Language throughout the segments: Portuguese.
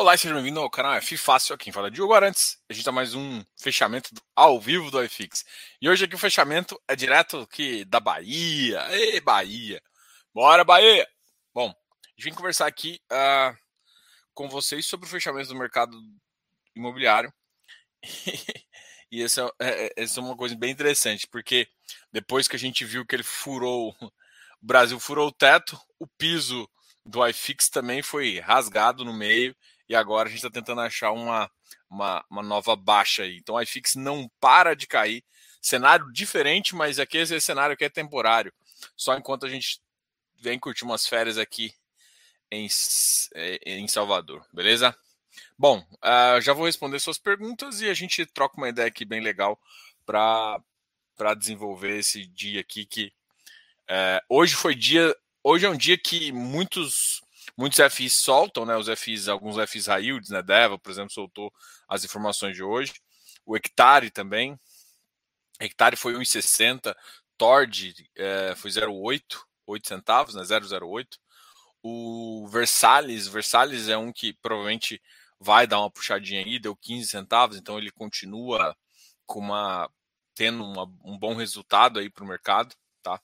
Olá e seja bem-vindo ao canal F Fácil, aqui quem fala Diogo Arantes. A gente tá mais um fechamento ao vivo do iFix. E hoje aqui o fechamento é direto aqui da Bahia. Ei, Bahia! Bora, Bahia! Bom, a gente vem conversar aqui uh, com vocês sobre o fechamento do mercado imobiliário. e essa é, é, essa é uma coisa bem interessante, porque depois que a gente viu que ele furou, o Brasil furou o teto, o piso do iFix também foi rasgado no meio e agora a gente está tentando achar uma, uma, uma, nova baixa aí. Então a iFix não para de cair. Cenário diferente, mas aqui esse cenário aqui é temporário. Só enquanto a gente vem curtir umas férias aqui em, é, em Salvador, beleza? Bom, uh, já vou responder suas perguntas e a gente troca uma ideia aqui bem legal para desenvolver esse dia aqui que uh, hoje foi dia. Hoje é um dia que muitos Muitos FIs soltam, né? Os FIs, alguns FIs high né? Deva, por exemplo, soltou as informações de hoje. O Hectare também. Hectare foi 1,60. Tord é, foi 0,8, 8 centavos, né? 0,08. O Versalhes, Versalhes é um que provavelmente vai dar uma puxadinha aí, deu 15 centavos, então ele continua com uma tendo uma, um bom resultado aí para o mercado, tá?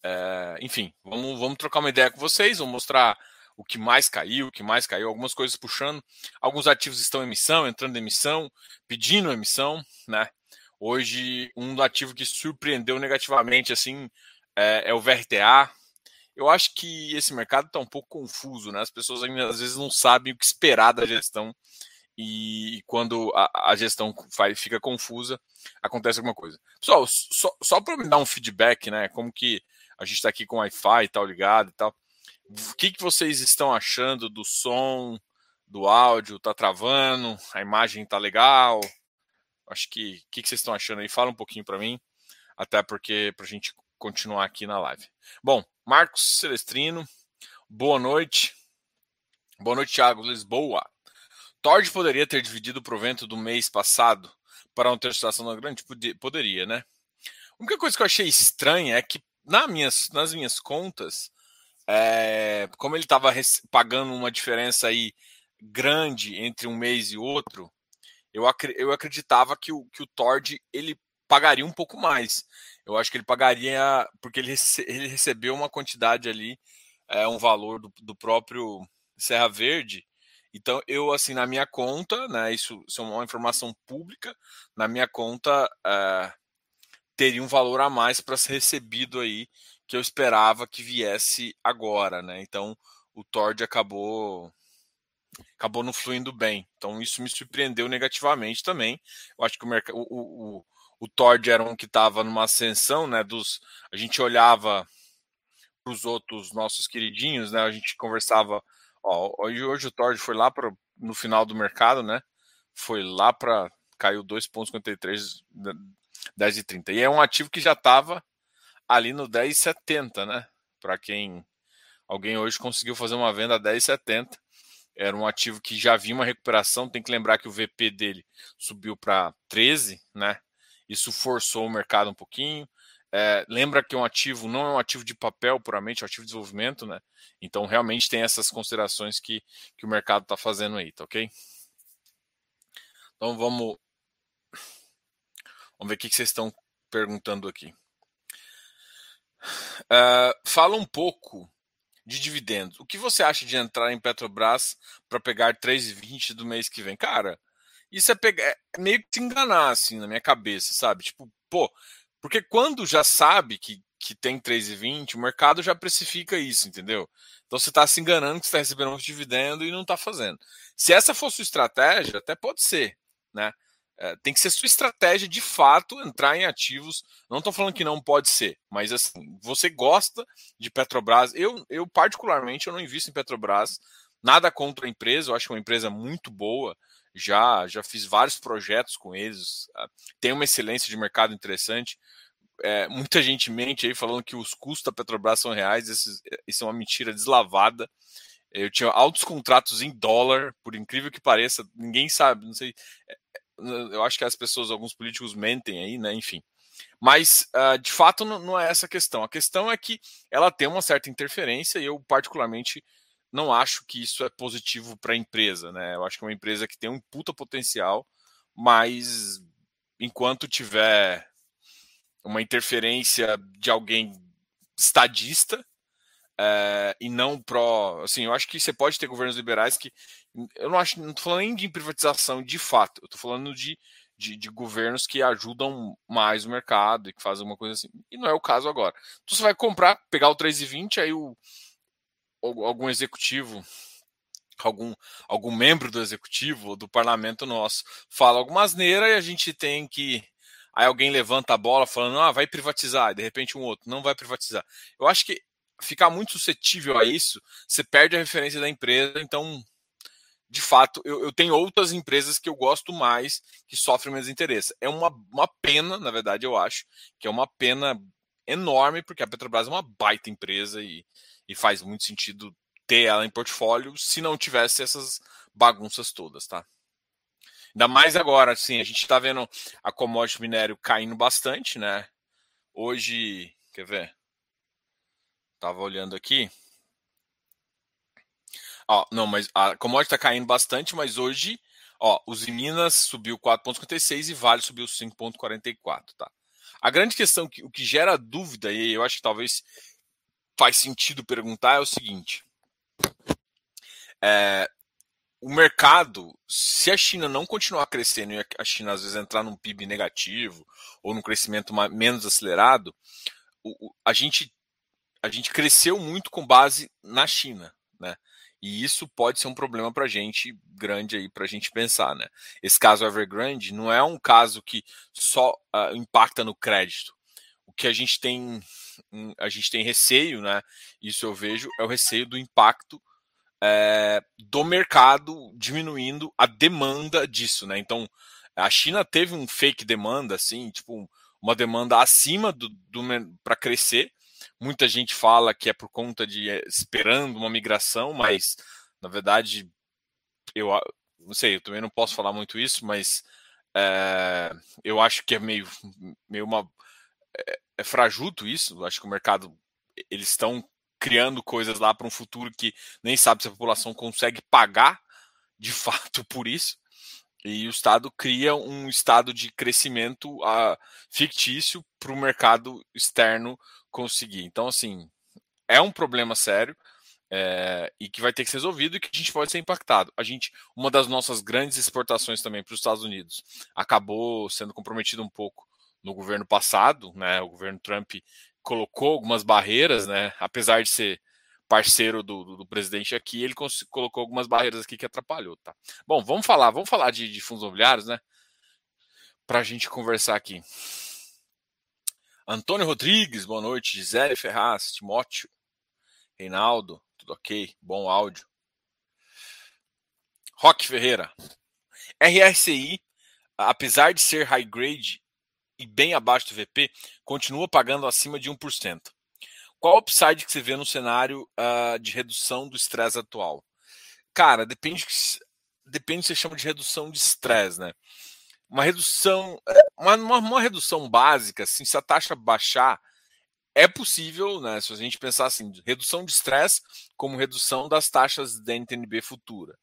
É, enfim, vamos, vamos trocar uma ideia com vocês, vou mostrar o que mais caiu, o que mais caiu, algumas coisas puxando. Alguns ativos estão em emissão, entrando em emissão, pedindo emissão, né? Hoje, um ativo que surpreendeu negativamente assim é, é o VRTA. Eu acho que esse mercado está um pouco confuso, né? As pessoas ainda, às vezes não sabem o que esperar da gestão e, quando a, a gestão vai, fica confusa, acontece alguma coisa. Pessoal, só, só para me dar um feedback, né? Como que a gente está aqui com Wi-Fi e tal ligado e tal. O que, que vocês estão achando do som, do áudio? Tá travando? A imagem tá legal? Acho que o que, que vocês estão achando aí? Fala um pouquinho para mim, até porque para a gente continuar aqui na live. Bom, Marcos Celestrino, boa noite. Boa noite, Thiago Lisboa. Tord poderia ter dividido o provento do mês passado para uma terceiração da grande? Poderia, né? A única coisa que eu achei estranha é que na minhas, nas minhas contas, é, como ele estava pagando uma diferença aí grande entre um mês e outro, eu, ac eu acreditava que o, que o Tord ele pagaria um pouco mais. Eu acho que ele pagaria porque ele, rece ele recebeu uma quantidade ali, é, um valor do, do próprio Serra Verde. Então, eu, assim, na minha conta, né, isso, isso é uma informação pública, na minha conta é, teria um valor a mais para ser recebido aí que eu esperava que viesse agora, né? Então o Tord acabou acabou não fluindo bem. Então isso me surpreendeu negativamente também. Eu acho que o mercado o, o, o Tord era um que estava numa ascensão, né? Dos a gente olhava para os outros nossos queridinhos, né? A gente conversava. Ó, hoje, hoje o Tord foi lá para no final do mercado, né? Foi lá para caiu 2,53, 10 e 30. E é um ativo que já estava ali no 10,70, né? Para quem alguém hoje conseguiu fazer uma venda a 10,70, era um ativo que já vinha uma recuperação. Tem que lembrar que o VP dele subiu para 13, né? Isso forçou o mercado um pouquinho. É, lembra que um ativo não é um ativo de papel puramente, é um ativo de desenvolvimento, né? Então realmente tem essas considerações que, que o mercado está fazendo aí, tá ok? Então vamos, vamos ver o que vocês estão perguntando aqui. Uh, fala um pouco de dividendos. O que você acha de entrar em Petrobras para pegar 3,20 do mês que vem? Cara, isso é, pegar, é meio que te enganar, assim, na minha cabeça, sabe? Tipo, pô, porque quando já sabe que, que tem 3,20, o mercado já precifica isso, entendeu? Então você está se enganando que está recebendo um dividendo e não está fazendo. Se essa for sua estratégia, até pode ser, né? É, tem que ser sua estratégia de fato entrar em ativos. Não estou falando que não pode ser, mas assim, você gosta de Petrobras. Eu, eu particularmente, eu não invisto em Petrobras. Nada contra a empresa, eu acho uma empresa muito boa. Já, já fiz vários projetos com eles. Ah, tem uma excelência de mercado interessante. É, muita gente mente aí falando que os custos da Petrobras são reais. Isso, isso é uma mentira deslavada. Eu tinha altos contratos em dólar, por incrível que pareça, ninguém sabe, não sei. Eu acho que as pessoas, alguns políticos mentem aí, né? Enfim. Mas, uh, de fato, não, não, é essa a questão. A questão é que ela tem uma certa interferência e eu, particularmente, não acho que isso é positivo para a empresa, né? Eu acho que é uma empresa que tem um puta potencial, mas enquanto tiver uma interferência de alguém estadista é, e não pró. Assim, eu acho que você pode ter governos liberais que. Eu não acho. Não estou falando nem de privatização de fato, eu estou falando de, de, de, governos que ajudam mais o mercado e que fazem uma coisa assim. E não é o caso agora. Então você vai comprar, pegar o 3,20, aí o, algum executivo algum, algum membro do executivo do parlamento nosso fala alguma asneira e a gente tem que Aí alguém levanta a bola falando, ah, vai privatizar, e de repente um outro, não vai privatizar. Eu acho que ficar muito suscetível a isso, você perde a referência da empresa, então, de fato, eu, eu tenho outras empresas que eu gosto mais, que sofrem menos interesse. É uma, uma pena, na verdade, eu acho, que é uma pena enorme, porque a Petrobras é uma baita empresa e, e faz muito sentido ter ela em portfólio se não tivesse essas bagunças todas, tá? Ainda mais agora, assim, a gente está vendo a commodity minério caindo bastante, né? Hoje, quer ver? Tava olhando aqui. Ó, não, mas a commodity está caindo bastante, mas hoje, ó, os Minas subiu 4,56 e Vale subiu 5,44, tá? A grande questão, que, o que gera dúvida, e eu acho que talvez faz sentido perguntar, é o seguinte. É, o mercado, se a China não continuar crescendo e a China às vezes entrar num PIB negativo ou num crescimento menos acelerado, a gente, a gente cresceu muito com base na China, né? E isso pode ser um problema para a gente grande aí para a gente pensar, né? Esse caso Evergrande não é um caso que só uh, impacta no crédito. O que a gente tem, a gente tem receio, né? Isso eu vejo é o receio do impacto é, do mercado diminuindo a demanda disso, né? Então, a China teve um fake demanda, assim, tipo, uma demanda acima do, do para crescer. Muita gente fala que é por conta de é, esperando uma migração, mas na verdade eu não sei, eu também não posso falar muito isso, mas é, eu acho que é meio, meio uma é, é frajuto isso. Acho que o mercado eles estão criando coisas lá para um futuro que nem sabe se a população consegue pagar de fato por isso. E o Estado cria um estado de crescimento uh, fictício para o mercado externo conseguir. Então, assim, é um problema sério é, e que vai ter que ser resolvido e que a gente pode ser impactado. A gente, uma das nossas grandes exportações também para os Estados Unidos acabou sendo comprometida um pouco no governo passado, né? O governo Trump colocou algumas barreiras, né? Apesar de ser parceiro do, do, do presidente aqui, ele colocou algumas barreiras aqui que atrapalhou, tá? Bom, vamos falar, vamos falar de, de fundos imobiliários, né? Para a gente conversar aqui. Antônio Rodrigues, boa noite. Gisele Ferraz, Timóteo, Reinaldo, tudo ok? Bom áudio. Roque Ferreira. RSI, apesar de ser high grade e bem abaixo do VP, continua pagando acima de 1%. Qual o upside que você vê no cenário uh, de redução do estresse atual? Cara, depende, depende do que você chama de redução de estresse, né? Uma redução, é, uma, uma, uma, redução básica, assim, se a taxa baixar, é possível, né? Se a gente pensar assim, redução de estresse como redução das taxas da NTNB futura.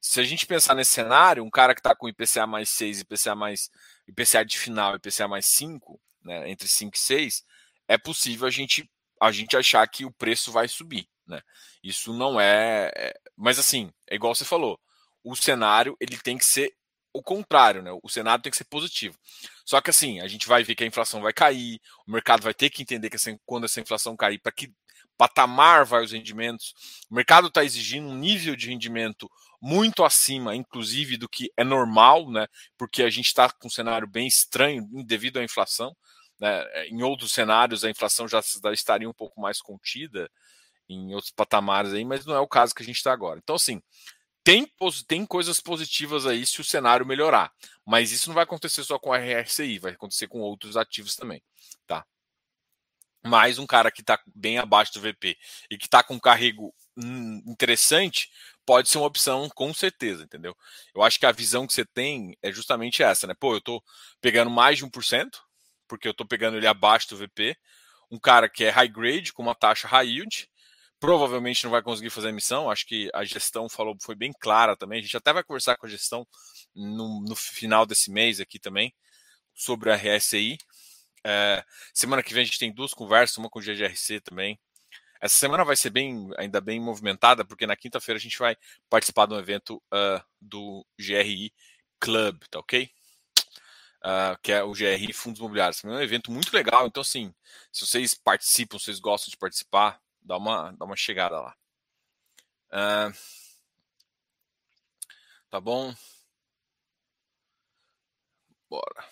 Se a gente pensar nesse cenário, um cara que está com IPCA mais 6 IPCA mais IPCA de final IPCA mais 5, né, entre 5 e 6, é possível a gente, a gente achar que o preço vai subir. Né? Isso não é, é. Mas assim, é igual você falou, o cenário ele tem que ser o contrário, né? O cenário tem que ser positivo. Só que assim, a gente vai ver que a inflação vai cair, o mercado vai ter que entender que quando essa inflação cair, para que patamar vai os rendimentos. O mercado está exigindo um nível de rendimento muito acima, inclusive, do que é normal, né? Porque a gente está com um cenário bem estranho devido à inflação. Né? Em outros cenários, a inflação já estaria um pouco mais contida em outros patamares aí, mas não é o caso que a gente está agora. Então, assim, tem, tem coisas positivas aí se o cenário melhorar, mas isso não vai acontecer só com a RSI, vai acontecer com outros ativos também, tá? Mais um cara que está bem abaixo do VP e que está com um carrego interessante, pode ser uma opção com certeza, entendeu? Eu acho que a visão que você tem é justamente essa, né? Pô, eu tô pegando mais de 1%, porque eu tô pegando ele abaixo do VP, um cara que é high grade, com uma taxa high yield, provavelmente não vai conseguir fazer a emissão. Acho que a gestão falou foi bem clara também. A gente até vai conversar com a gestão no, no final desse mês aqui também sobre a RSI. É, semana que vem a gente tem duas conversas, uma com o GGRC também. Essa semana vai ser bem, ainda bem movimentada, porque na quinta-feira a gente vai participar de um evento uh, do GRI Club, tá ok? Uh, que é o GRI Fundos Imobiliários. É um evento muito legal, então assim, se vocês participam, vocês gostam de participar, dá uma, dá uma chegada lá. Tá bom? Bora.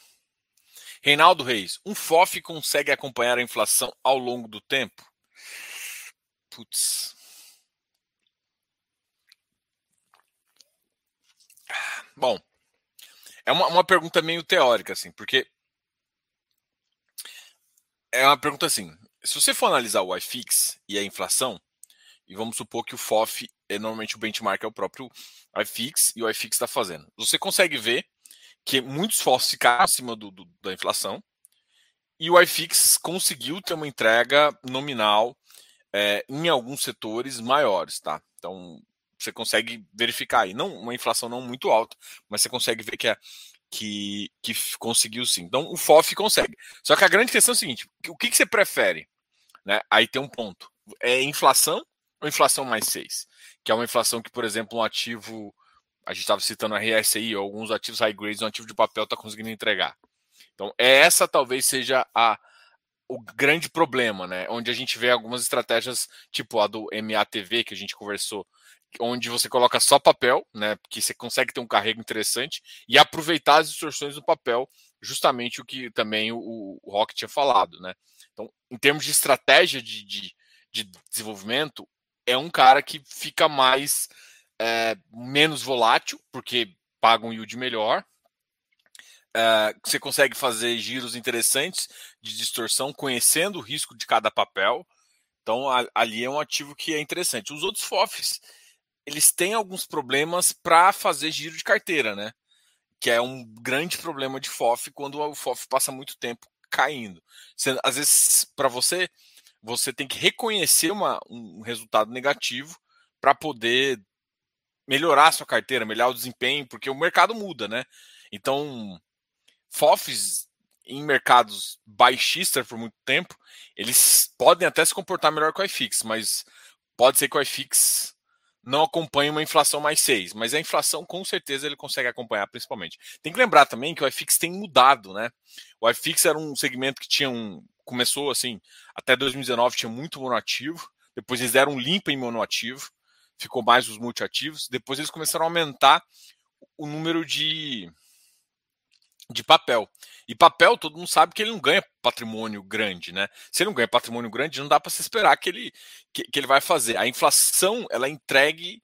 Reinaldo Reis, um FOF consegue acompanhar a inflação ao longo do tempo? Putz. Bom, é uma, uma pergunta meio teórica, assim, porque é uma pergunta assim: se você for analisar o iFix e a inflação, e vamos supor que o FOF é normalmente o benchmark é o próprio iFix e o iFix está fazendo, você consegue ver que muitos FOFs ficaram acima do, do, da inflação e o iFix conseguiu ter uma entrega nominal é, em alguns setores maiores, tá? Então você consegue verificar aí, não uma inflação não muito alta, mas você consegue ver que é que, que conseguiu sim. Então o FOF consegue. Só que a grande questão é o seguinte: o que, que você prefere? Né? Aí tem um ponto. É inflação ou inflação mais 6? Que é uma inflação que, por exemplo, um ativo a gente estava citando a RSI, alguns ativos high grades, um ativo de papel está conseguindo entregar. Então, essa talvez seja a, o grande problema, né? Onde a gente vê algumas estratégias, tipo a do MATV, que a gente conversou, onde você coloca só papel, né? Porque você consegue ter um carrego interessante e aproveitar as distorções do papel, justamente o que também o, o Rock tinha falado, né? Em termos de estratégia de, de, de desenvolvimento, é um cara que fica mais é, menos volátil, porque paga um yield melhor. É, você consegue fazer giros interessantes de distorção, conhecendo o risco de cada papel. Então, a, ali é um ativo que é interessante. Os outros FOFs, eles têm alguns problemas para fazer giro de carteira, né? Que é um grande problema de FOF quando o FOF passa muito tempo caindo. Você, às vezes, para você, você tem que reconhecer uma, um resultado negativo para poder melhorar a sua carteira, melhorar o desempenho, porque o mercado muda, né? Então, FOFs em mercados baixistas por muito tempo, eles podem até se comportar melhor que o iFix, mas pode ser que o iFix não acompanhe uma inflação mais 6, mas a inflação com certeza ele consegue acompanhar principalmente. Tem que lembrar também que o iFix tem mudado, né? O iFix era um segmento que tinha um começou assim, até 2019 tinha muito monoativo, depois eles deram um limpa em monoativo, ficou mais os multiativos. Depois eles começaram a aumentar o número de, de papel. E papel, todo mundo sabe que ele não ganha patrimônio grande, né? Se ele não ganha patrimônio grande, não dá para se esperar que ele, que, que, ele vai fazer. A inflação, ela é entregue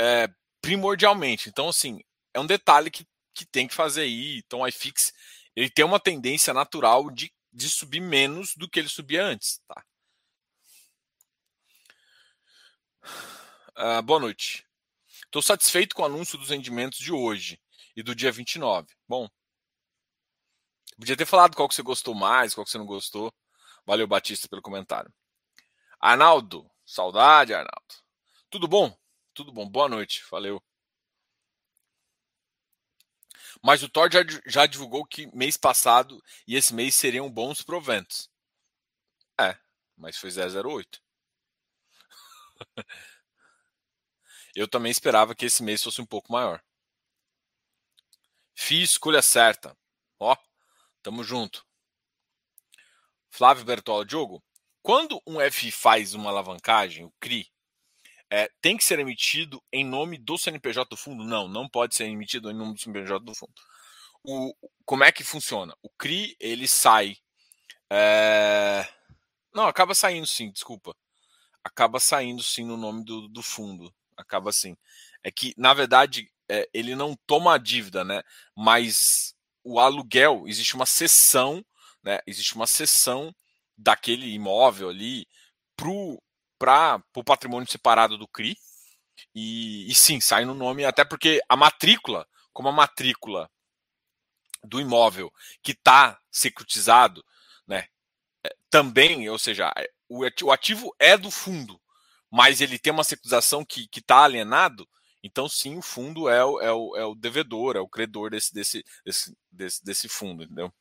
é, primordialmente. Então, assim, é um detalhe que, que tem que fazer aí. Então, o iFix, ele tem uma tendência natural de, de subir menos do que ele subia antes, tá? Uh, boa noite. Estou satisfeito com o anúncio dos rendimentos de hoje e do dia 29. Bom, podia ter falado qual que você gostou mais, qual que você não gostou. Valeu, Batista, pelo comentário. Arnaldo, saudade, Arnaldo. Tudo bom? Tudo bom. Boa noite. Valeu. Mas o Thor já, já divulgou que mês passado e esse mês seriam bons proventos. É, mas foi 008. Eu também esperava que esse mês fosse um pouco maior. Fiz escolha certa. Ó, tamo junto. Flávio Bertola, Diogo, quando um FI faz uma alavancagem, o CRI, é, tem que ser emitido em nome do CNPJ do fundo? Não, não pode ser emitido em nome do CNPJ do fundo. O, como é que funciona? O CRI, ele sai. É... Não, acaba saindo sim, desculpa. Acaba saindo sim no nome do, do fundo acaba assim. É que, na verdade, é, ele não toma a dívida, né? Mas o aluguel, existe uma sessão, né? Existe uma sessão daquele imóvel ali para o patrimônio separado do CRI. E, e sim, sai no nome, até porque a matrícula, como a matrícula do imóvel que está securitizado, né? É, também, ou seja, o ativo é do fundo, mas ele tem uma securitização que está alienado, então sim, o fundo é o, é, o, é o devedor, é o credor desse, desse, desse, desse, desse fundo, entendeu?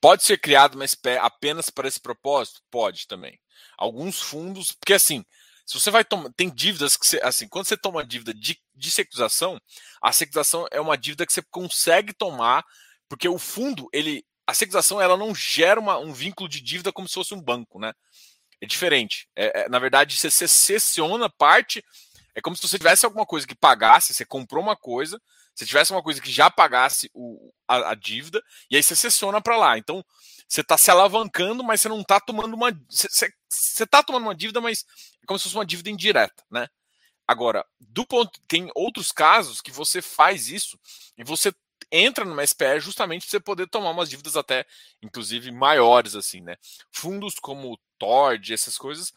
Pode ser criado uma SPE apenas para esse propósito? Pode também. Alguns fundos, porque assim, se você vai tomar, tem dívidas que você, assim, quando você toma dívida de, de securitização, a securitização é uma dívida que você consegue tomar, porque o fundo, ele, a securitização, ela não gera uma, um vínculo de dívida como se fosse um banco, né? É diferente. É, é, na verdade, você, você parte, é como se você tivesse alguma coisa que pagasse, você comprou uma coisa, se tivesse uma coisa que já pagasse o, a, a dívida, e aí você sessiona para lá. Então, você está se alavancando, mas você não está tomando uma. Você está tomando uma dívida, mas é como se fosse uma dívida indireta, né? Agora, do ponto. Tem outros casos que você faz isso e você entra numa SPE justamente para você poder tomar umas dívidas até, inclusive, maiores, assim, né? Fundos como TORD, essas coisas,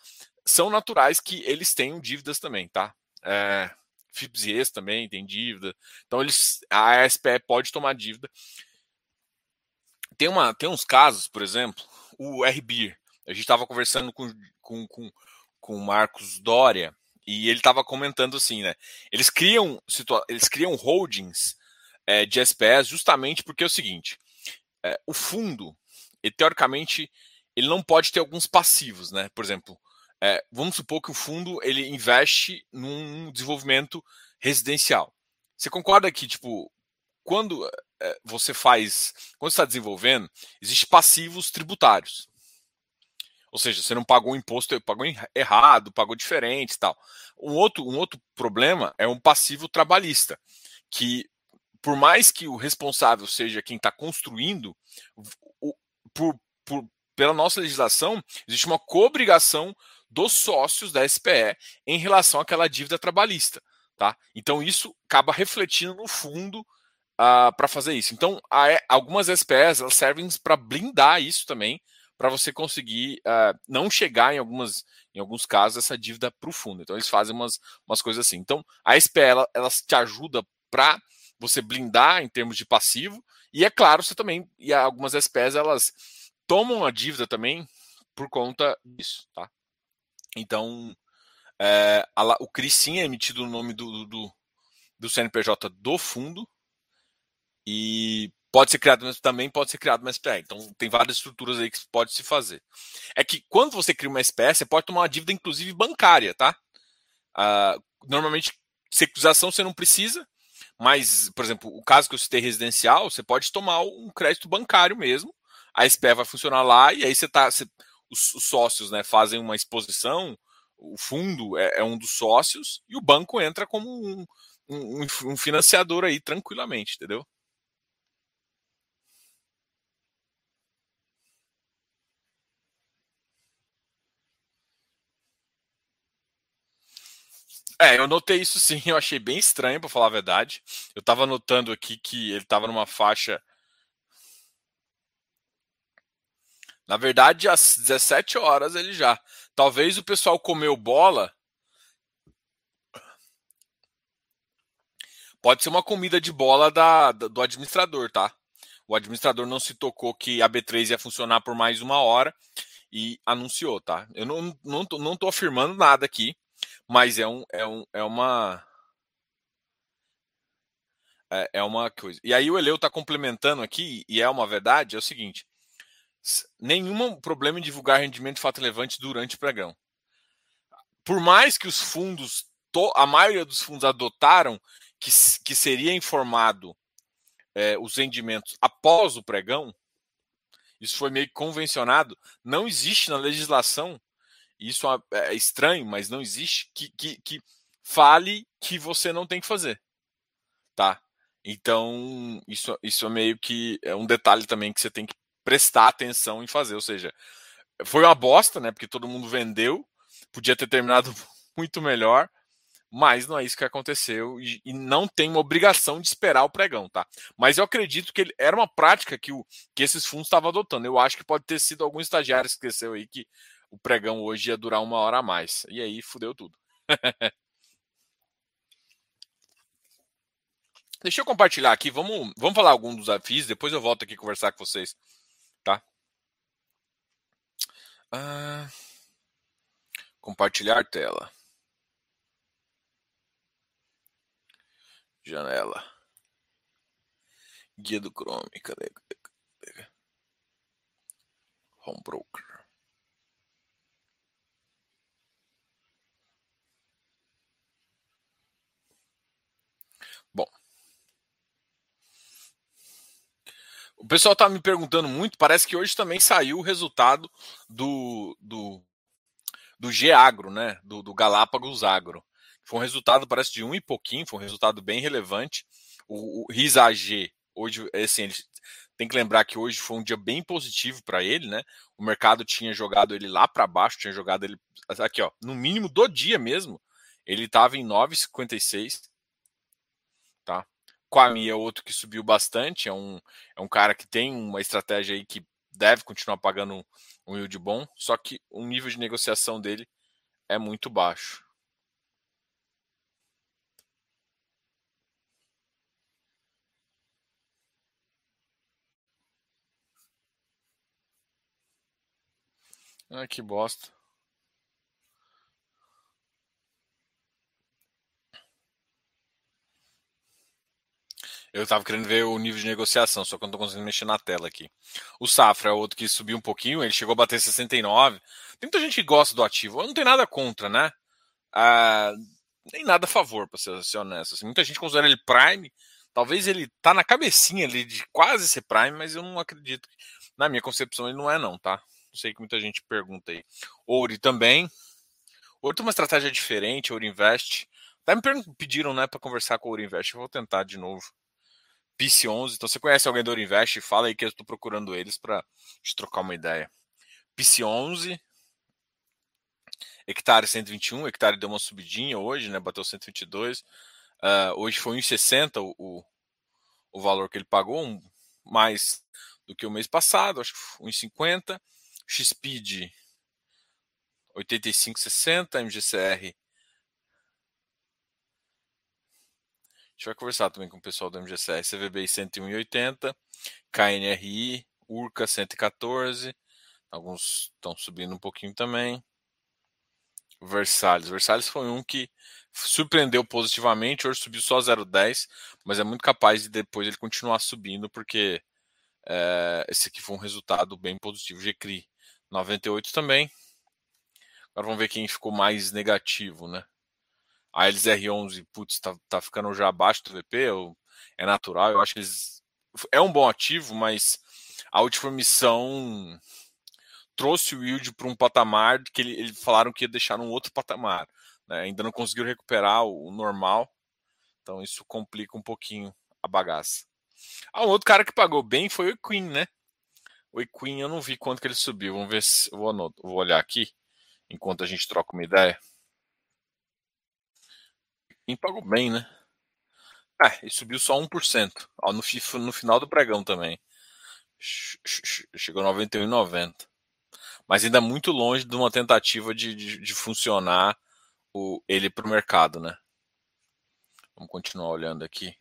são naturais que eles tenham dívidas também, tá? É, FIPS também tem dívida. Então eles a SPE pode tomar dívida. Tem, uma, tem uns casos, por exemplo, o RBIR. A gente estava conversando com, com, com, com o Marcos Dória e ele estava comentando assim, né? Eles criam, eles criam holdings é, de SPS justamente porque é o seguinte: é, o fundo, ele, teoricamente, ele não pode ter alguns passivos, né? Por exemplo, é, vamos supor que o fundo ele investe num desenvolvimento residencial. Você concorda que, tipo, quando é, você faz, quando está desenvolvendo, existem passivos tributários. Ou seja, você não pagou imposto, pagou errado, pagou diferente e tal. Um outro, um outro problema é um passivo trabalhista, que por mais que o responsável seja quem está construindo, o, por, por, pela nossa legislação, existe uma cobrigação dos sócios da SPE em relação àquela dívida trabalhista. Tá? Então, isso acaba refletindo no fundo uh, ah, para fazer isso. Então, a, algumas SPEs elas servem para blindar isso também, para você conseguir uh, não chegar em, algumas, em alguns casos essa dívida para o fundo. Então, eles fazem umas, umas coisas assim. Então, a SPE ela, ela te ajuda para você blindar em termos de passivo, e é claro, você também, e algumas SPEs elas tomam a dívida também por conta disso, tá? Então, é, a, o CRI sim é emitido no nome do, do, do, CNPJ do fundo e pode ser criado também pode ser criado uma SPE. Então tem várias estruturas aí que pode se fazer. É que quando você cria uma SPE, você pode tomar uma dívida inclusive bancária, tá? Ah, normalmente securitização você não precisa, mas por exemplo o caso que eu citei residencial, você pode tomar um crédito bancário mesmo. A SPE vai funcionar lá e aí você tá você, os, os sócios né, fazem uma exposição, o fundo é, é, um dos sócios e o banco entra como um, um, um financiador aí tranquilamente, entendeu? É, eu notei isso sim, eu achei bem estranho, para falar a verdade. Eu estava notando aqui que ele estava numa faixa Na verdade, às 17 horas ele já. Talvez o pessoal comeu bola. Pode ser uma comida de bola da, do administrador, tá? O administrador não se tocou que a B3 ia funcionar por mais uma hora e anunciou, tá? Eu não, não, tô, não tô afirmando nada aqui, mas é, um, é, um, é uma. É, é uma coisa. E aí o Eleu tá complementando aqui, e é uma verdade, é o seguinte nenhum problema em divulgar rendimento de fato relevante durante o pregão. Por mais que os fundos, a maioria dos fundos adotaram que, que seria informado é, os rendimentos após o pregão, isso foi meio convencionado, não existe na legislação, isso é, é estranho, mas não existe, que, que, que fale que você não tem que fazer. Tá? Então, isso, isso é meio que é um detalhe também que você tem que prestar atenção em fazer. Ou seja, foi uma bosta, né? Porque todo mundo vendeu, podia ter terminado muito melhor, mas não é isso que aconteceu e, e, não tem uma obrigação de esperar o pregão, tá? Mas eu acredito que ele, era uma prática que, o, que esses fundos estavam adotando. Eu acho que pode ter sido algum estagiário que esqueceu aí que o pregão hoje ia durar uma hora a mais. E aí fudeu tudo. Deixa eu compartilhar aqui. Vamos, vamos falar algum dos desafios, depois eu volto aqui conversar com vocês? Ah, Compartilhar tela. Janela. Guia do Chrome. Cadê? Cadê? Home Broker. Bom. O pessoal tá me perguntando muito. Parece que hoje também saiu o resultado do, do, do G Agro, né? Do, do Galápagos Agro. Foi um resultado, parece, de um e pouquinho, foi um resultado bem relevante. O, o hoje, assim, ele, tem que lembrar que hoje foi um dia bem positivo para ele, né? O mercado tinha jogado ele lá para baixo, tinha jogado ele aqui, ó, no mínimo do dia mesmo. Ele estava em 9,56, Quami é outro que subiu bastante, é um, é um cara que tem uma estratégia aí que deve continuar pagando um yield bom, só que o nível de negociação dele é muito baixo. Ah, que bosta. Eu tava querendo ver o nível de negociação, só que eu não tô conseguindo mexer na tela aqui. O Safra é outro que subiu um pouquinho, ele chegou a bater 69. Tem muita gente que gosta do ativo. Eu não tenho nada contra, né? Ah, nem nada a favor, pra ser, ser honesto. Assim, muita gente considera ele Prime. Talvez ele tá na cabecinha ali de quase ser Prime, mas eu não acredito. Na minha concepção, ele não é, não, tá? Sei que muita gente pergunta aí. Ouro também. Ouro tem uma estratégia diferente, Ouro Invest. Até me pediram, né, para conversar com o Ouro Invest. Eu vou tentar de novo. PIC 11. Então, você conhece alguém do Invest? Fala aí que eu estou procurando eles para trocar uma ideia. PIC 11. Hectare 121. Hectare deu uma subidinha hoje, né? Bateu 122. Uh, hoje foi 1,60 o, o, o valor que ele pagou, um, mais do que o mês passado, acho que 1,50. XPID 8560, MGCR. Gente vai conversar também com o pessoal do MGCR, CVBI 101,80, KNRI, URCA 114, alguns estão subindo um pouquinho também. Versalhes. Versalhes foi um que surpreendeu positivamente, hoje subiu só 0,10, mas é muito capaz de depois ele continuar subindo, porque é, esse aqui foi um resultado bem positivo. GCRI 98 também. Agora vamos ver quem ficou mais negativo, né? A eles R11, putz, tá, tá ficando já abaixo do VP, é natural. Eu acho que eles. É um bom ativo, mas a última missão trouxe o yield para um patamar que ele, eles falaram que ia deixar num outro patamar. Né? Ainda não conseguiram recuperar o, o, normal. Então isso complica um pouquinho a bagaça. Ah, um outro cara que pagou bem foi o Queen, né? O Equin eu não vi quanto que ele subiu. Vamos ver se. Vou, vou olhar aqui enquanto a gente troca uma ideia. Quem pagou bem, né? Ah, ele subiu só 1%. Ó, no, no final do pregão também. Chegou a 91,90. Mas ainda muito longe de uma tentativa de, de, de funcionar o, ele para o mercado, né? Vamos continuar olhando aqui.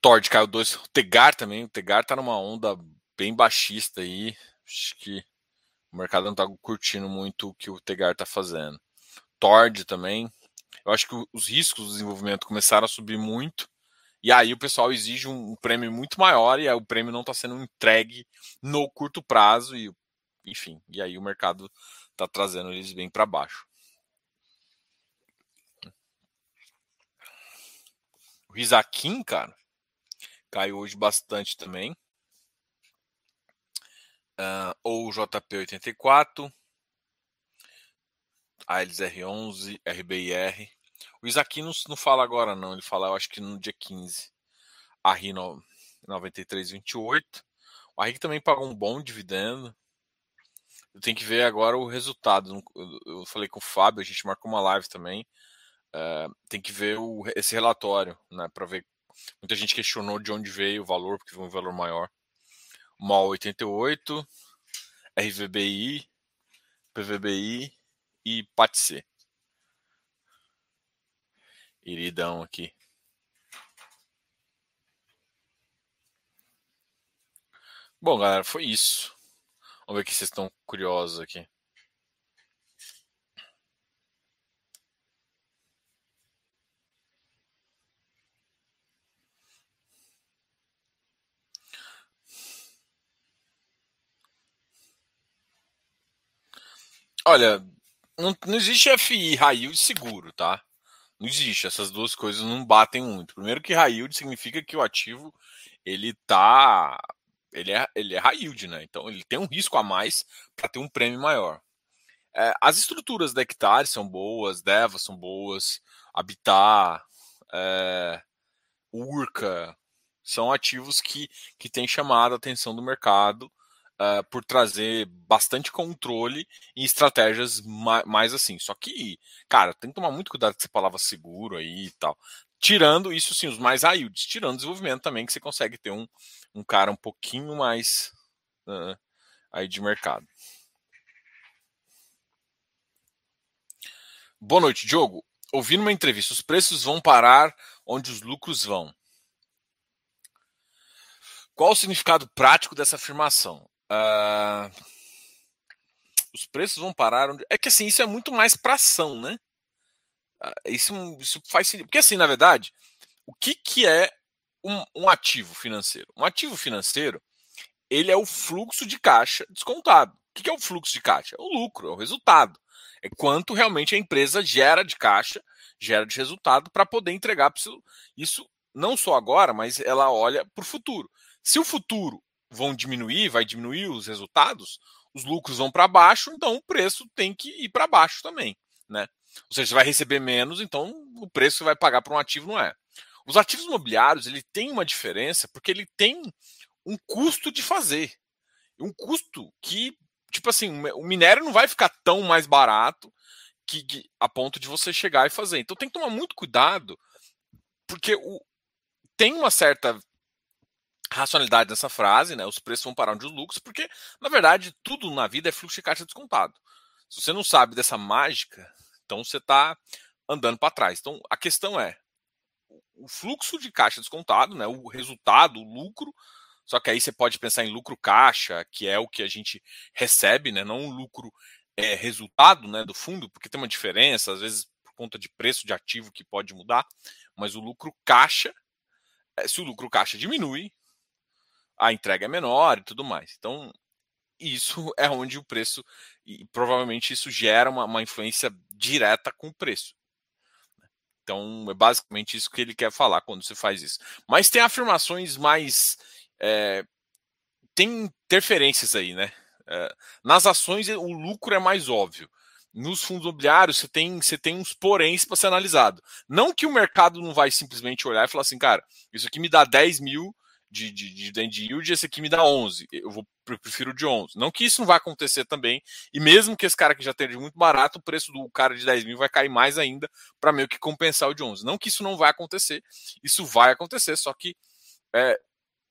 Tord caiu 2. O Tegar também. O Tegar tá numa onda bem baixista aí. Acho que o mercado não está curtindo muito o que o Tegar está fazendo. Tord também. Eu acho que os riscos do desenvolvimento começaram a subir muito. E aí o pessoal exige um prêmio muito maior e aí o prêmio não está sendo entregue no curto prazo. E, enfim, e aí o mercado está trazendo eles bem para baixo. O Rizakin, cara, caiu hoje bastante também uh, ou JP84, AELS R11, RBIR. O Isaac não, não fala agora, não. Ele fala, eu acho que no dia 15. A RI 9328. O RI também pagou um bom dividendo. Eu tenho que ver agora o resultado. Eu falei com o Fábio, a gente marcou uma live também. Uh, tem que ver o, esse relatório, né? Para ver. Muita gente questionou de onde veio o valor, porque veio um valor maior. MOL 88, RVBI, PVBI e Patissé. Iridão aqui. Bom, galera, foi isso. Vamos ver que vocês estão curiosos aqui. Olha, não, não existe FI high yield seguro, tá? Não existe. Essas duas coisas não batem muito. Primeiro que high yield significa que o ativo ele tá ele é, ele é high yield, né? Então ele tem um risco a mais para ter um prêmio maior. É, as estruturas da Hectare são boas, Deva são boas, Habitat, é, Urca, são ativos que, que têm chamado a atenção do mercado uh, por trazer bastante controle e estratégias mais, mais, assim. Só que, cara, tem que tomar muito cuidado com essa palavra seguro aí e tal. Tirando isso, sim, os mais yields, tirando desenvolvimento também, que você consegue ter um, um cara um pouquinho mais uh, aí de mercado. Boa noite, Diogo. Ouvi numa entrevista, os preços vão parar onde os lucros vão. Qual o significado prático dessa afirmação? Uh, os preços vão parar onde. É que assim, isso é muito mais para ação, né? Uh, isso, isso faz sentido. Porque assim, na verdade, o que, que é um, um ativo financeiro? Um ativo financeiro, ele é o fluxo de caixa descontado. O que, é o fluxo de caixa? É o lucro, é o resultado. É quanto realmente a empresa gera de caixa, gera de resultado para poder entregar isso não só agora, mas ela olha para o futuro. Se o futuro vão diminuir, vai diminuir os resultados, os lucros vão para baixo, então o preço tem que ir para baixo também, né? Ou seja, você vai receber menos, então o preço que vai pagar para um ativo não é. Os ativos imobiliários, ele tem uma diferença porque ele tem um custo de fazer. Um custo que, tipo assim, o minério não vai ficar tão mais barato que, que a ponto de você chegar e fazer. Então tem que tomar muito cuidado, porque o, tem uma certa racionalidade nessa frase, né? Os preços vão parar onde os lucros, porque, na verdade, tudo na vida é fluxo de caixa descontado. Se você não sabe dessa mágica, então você está andando para trás. Então, a questão é o fluxo de caixa descontado, né? O resultado, o lucro. Só que aí você pode pensar em lucro caixa, que é o que a gente recebe, né? Não o lucro é, resultado, né? Do fundo, porque tem uma diferença, às vezes por conta de preço de ativo que pode mudar, mas o lucro caixa, é, se o lucro caixa diminui, a entrega é menor e tudo mais. Então, isso é onde o preço, e provavelmente isso gera uma, uma influência direta com o preço. Então, é basicamente isso que ele quer falar quando você faz isso. Mas tem afirmações mais. É, tem interferências aí, né? É, nas ações, o lucro é mais óbvio. Nos fundos imobiliários, você tem, você tem uns poréns para ser analisado. Não que o mercado não vai simplesmente olhar e falar assim, cara, isso aqui me dá 10 mil de, de, de, de yield, esse aqui me dá 11. Eu vou eu prefiro de 11. Não que isso não vai acontecer também. E mesmo que esse cara que já tem de muito barato, o preço do cara de 10 mil vai cair mais ainda para meio que compensar o de 11. Não que isso não vai acontecer. Isso vai acontecer, só que é,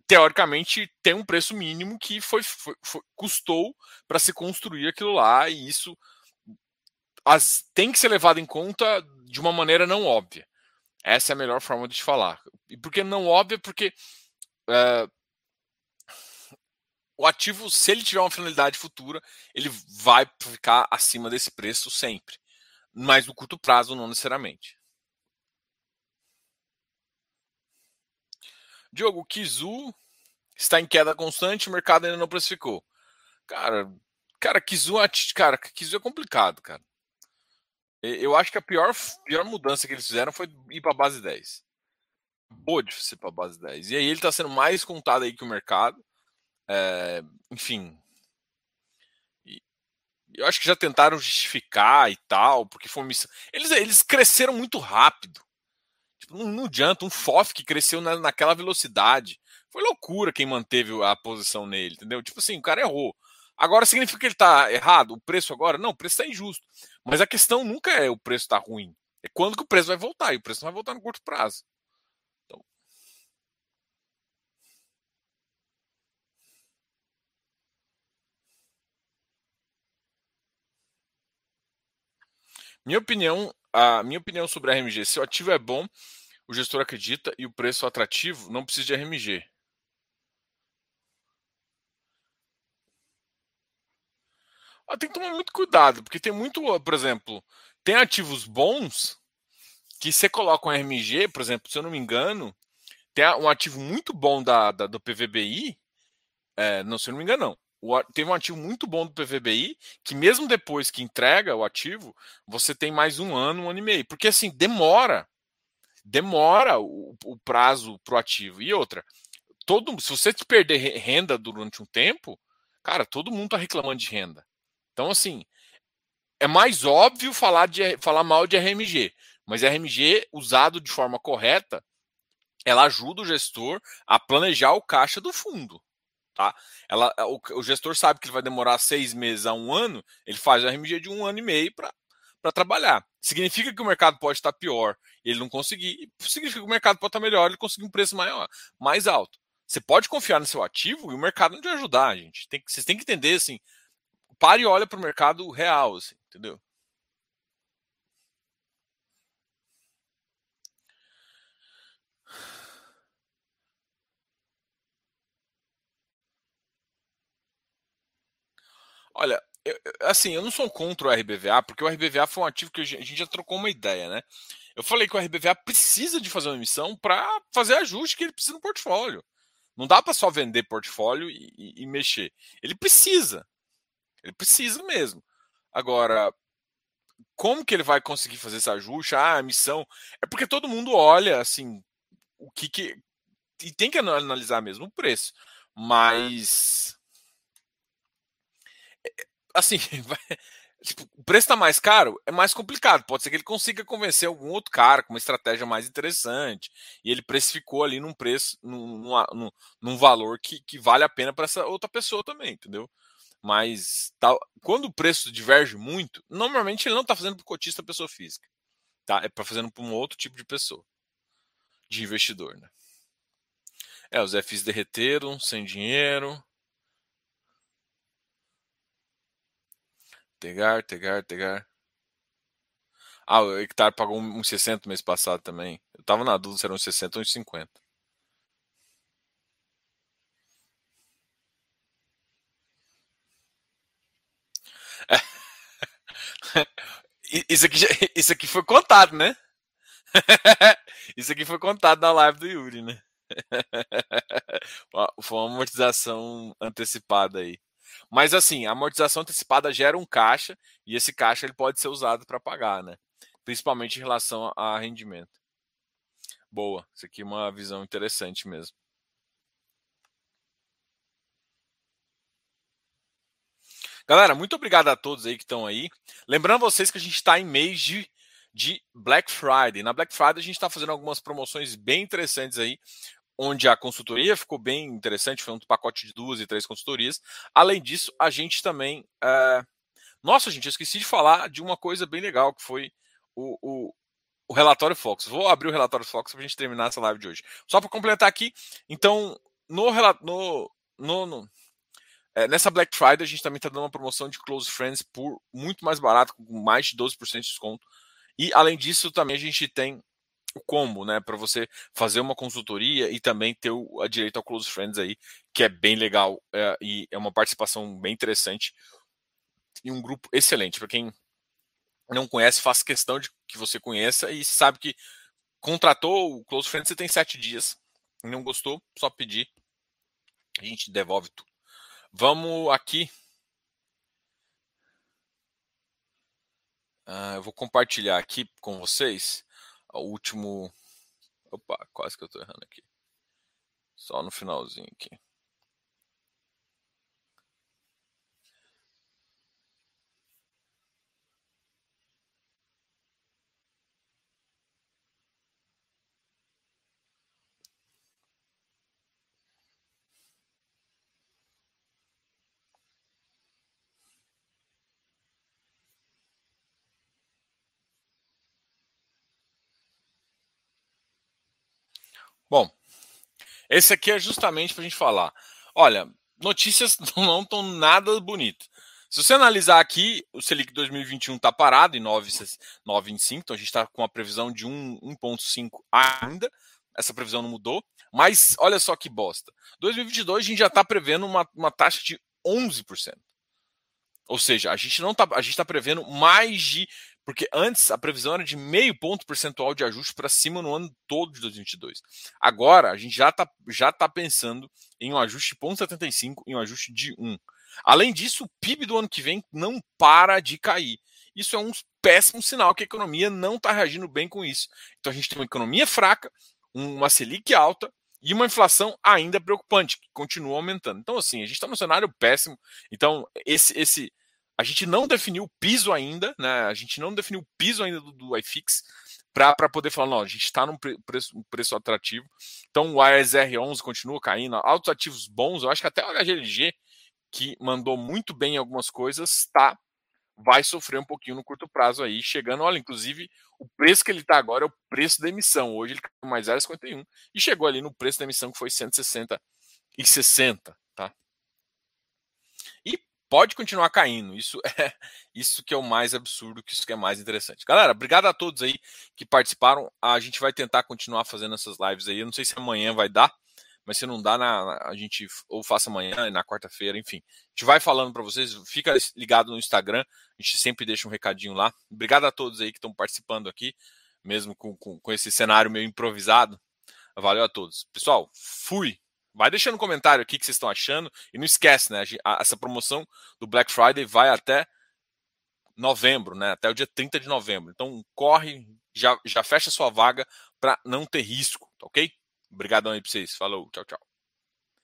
teoricamente tem um preço mínimo que foi, foi, foi custou para se construir aquilo lá e isso as, tem que ser levado em conta de uma maneira não óbvia. Essa é a melhor forma de te falar. E por que não óbvia? Porque é, o ativo, se ele tiver uma finalidade futura, ele vai ficar acima desse preço sempre. Mas no curto prazo, não necessariamente. Diogo, o Kizu está em queda constante, o mercado ainda não precificou. Cara, cara, Kizu, cara, Kizu é complicado, cara. Eu acho que a pior, pior mudança que eles fizeram foi ir para a base 10 boa de ser para base 10. E aí ele está sendo mais contado aí que o mercado. É, enfim. eu acho que já tentaram justificar e tal, porque foi missão. Eles, eles cresceram muito rápido. Tipo, não, não adianta, um FOF que cresceu na, naquela velocidade. Foi loucura quem manteve a posição nele, entendeu? Tipo assim, o cara errou. Agora significa que ele está errado? O preço agora? Não, o preço está injusto. Mas a questão nunca é o preço está ruim. É quando que o preço vai voltar. E o preço não vai voltar no curto prazo. Minha opinião, a minha opinião sobre a RMG, se o ativo é bom, o gestor acredita e o preço atrativo, não precisa de RMG. Ah, tem que tomar muito cuidado, porque tem muito, por exemplo, tem ativos bons que você coloca um RMG, por exemplo, se eu não me engano, tem um ativo muito bom da, da do PVBI, é, não, se eu não me engano, não. O, teve um ativo muito bom do PVBI, que mesmo depois que entrega o ativo, você tem mais um ano, um ano e meio. Porque assim, demora. Demora o, o prazo para o ativo. E outra, todo, se você te perder renda durante um tempo, cara, todo mundo está reclamando de renda. Então, assim, é mais óbvio falar, de, falar mal de RMG. Mas RMG, usado de forma correta, ela ajuda o gestor a planejar o caixa do fundo. Tá? Ela, o, o gestor sabe que ele vai demorar seis meses a um ano, ele faz o RMG de um ano e meio para trabalhar. Significa que o mercado pode estar pior ele não conseguir. Significa que o mercado pode estar melhor ele conseguir um preço maior, mais alto. Você pode confiar no seu ativo e o mercado não te ajudar, gente. Tem, vocês têm que entender assim. Pare e olha para o mercado real, assim, entendeu? Olha, eu, assim, eu não sou contra o RBVA, porque o RBVA foi um ativo que a gente já trocou uma ideia, né? Eu falei que o RBVA precisa de fazer uma emissão para fazer ajuste que ele precisa no portfólio. Não dá para só vender portfólio e, e, e, mexer. Ele precisa. Ele precisa mesmo. Agora, como que ele vai conseguir fazer esse ajuste? Ah, a emissão. É porque todo mundo olha assim o que, que e tem que analisar mesmo o preço. Mas assim, tipo, o preço está mais caro, é mais complicado. Pode ser que ele consiga convencer algum outro cara com uma estratégia mais interessante. E ele precificou ali num preço, num, num, num valor que, que vale a pena para essa outra pessoa também, entendeu? Mas tá, quando o preço diverge muito, normalmente ele não está fazendo para cotista pessoa física. Tá? É para fazendo para um outro tipo de pessoa, de investidor. Né? É, os FIs derreteram, sem dinheiro. Tegar, Tegar, Tegar. Ah, o hectare pagou uns 60 mês passado também. Eu tava na dúvida se eram uns 60 ou uns 50. É. Isso aqui, isso aqui foi contado, né? Isso aqui foi contado na live do Yuri, né? Foi uma amortização antecipada aí. Mas assim, a amortização antecipada gera um caixa e esse caixa ele pode ser usado para pagar, né? Principalmente em relação a rendimento. Boa, isso aqui é uma visão interessante mesmo. Galera, muito obrigado a todos aí que estão aí. Lembrando vocês que a gente está em mês de, de Black Friday. Na Black Friday a gente está fazendo algumas promoções bem interessantes aí onde a consultoria ficou bem interessante, foi um pacote de duas e três consultorias. Além disso, a gente também. Uh... Nossa, gente, eu esqueci de falar de uma coisa bem legal, que foi o, o, o relatório Fox. Vou abrir o relatório Fox para a gente terminar essa live de hoje. Só para completar aqui, então, no, no, no, no é, nessa Black Friday, a gente também está dando uma promoção de Close Friends por muito mais barato, com mais de 12% de desconto. E, além disso, também a gente tem o combo, né, para você fazer uma consultoria e também ter o a direito ao Close Friends aí, que é bem legal é, e é uma participação bem interessante e um grupo excelente. Para quem não conhece, faça questão de que você conheça e sabe que contratou o Close Friends, você tem sete dias. Não gostou, só pedir, a gente devolve tudo. Vamos aqui. Uh, eu vou compartilhar aqui com vocês o último. Opa, quase que eu tô errando aqui. Só no finalzinho aqui. Bom, esse aqui é justamente para a gente falar. Olha, notícias não estão nada bonitas. Se você analisar aqui, o Selic 2021 está parado em 9,25, então a gente está com a previsão de 1,5 ainda. Essa previsão não mudou. Mas olha só que bosta. 2022 a gente já está prevendo uma, uma taxa de 11%. Ou seja, a gente não está a gente está prevendo mais de porque antes a previsão era de meio ponto percentual de ajuste para cima no ano todo de 2022. Agora a gente já está já tá pensando em um ajuste de 0,75 e um ajuste de 1. Além disso, o PIB do ano que vem não para de cair. Isso é um péssimo sinal que a economia não está reagindo bem com isso. Então a gente tem uma economia fraca, uma Selic alta e uma inflação ainda preocupante, que continua aumentando. Então, assim, a gente está num cenário péssimo. Então, esse, esse. A gente não definiu o piso ainda, né? A gente não definiu o piso ainda do, do iFix para poder falar, não, a gente está num preço, um preço atrativo. Então o ASR11 continua caindo, altos ativos bons, eu acho que até o HGLG, que mandou muito bem em algumas coisas, tá vai sofrer um pouquinho no curto prazo aí, chegando, olha, inclusive o preço que ele está agora é o preço da emissão. Hoje ele caiu mais 0,51 e chegou ali no preço da emissão que foi 160 e 60, tá? E pode continuar caindo. Isso é isso que é o mais absurdo, que isso que é mais interessante. Galera, obrigado a todos aí que participaram. A gente vai tentar continuar fazendo essas lives aí. Eu não sei se amanhã vai dar, mas se não dá, na, a gente ou faça amanhã, na quarta-feira, enfim. A gente vai falando para vocês. Fica ligado no Instagram. A gente sempre deixa um recadinho lá. Obrigado a todos aí que estão participando aqui, mesmo com, com, com esse cenário meio improvisado. Valeu a todos. Pessoal, fui. Vai deixando um comentário aqui que vocês estão achando. E não esquece, né? Essa promoção do Black Friday vai até novembro, né? Até o dia 30 de novembro. Então corre, já, já fecha sua vaga para não ter risco, tá ok? Obrigadão aí pra vocês. Falou, tchau, tchau.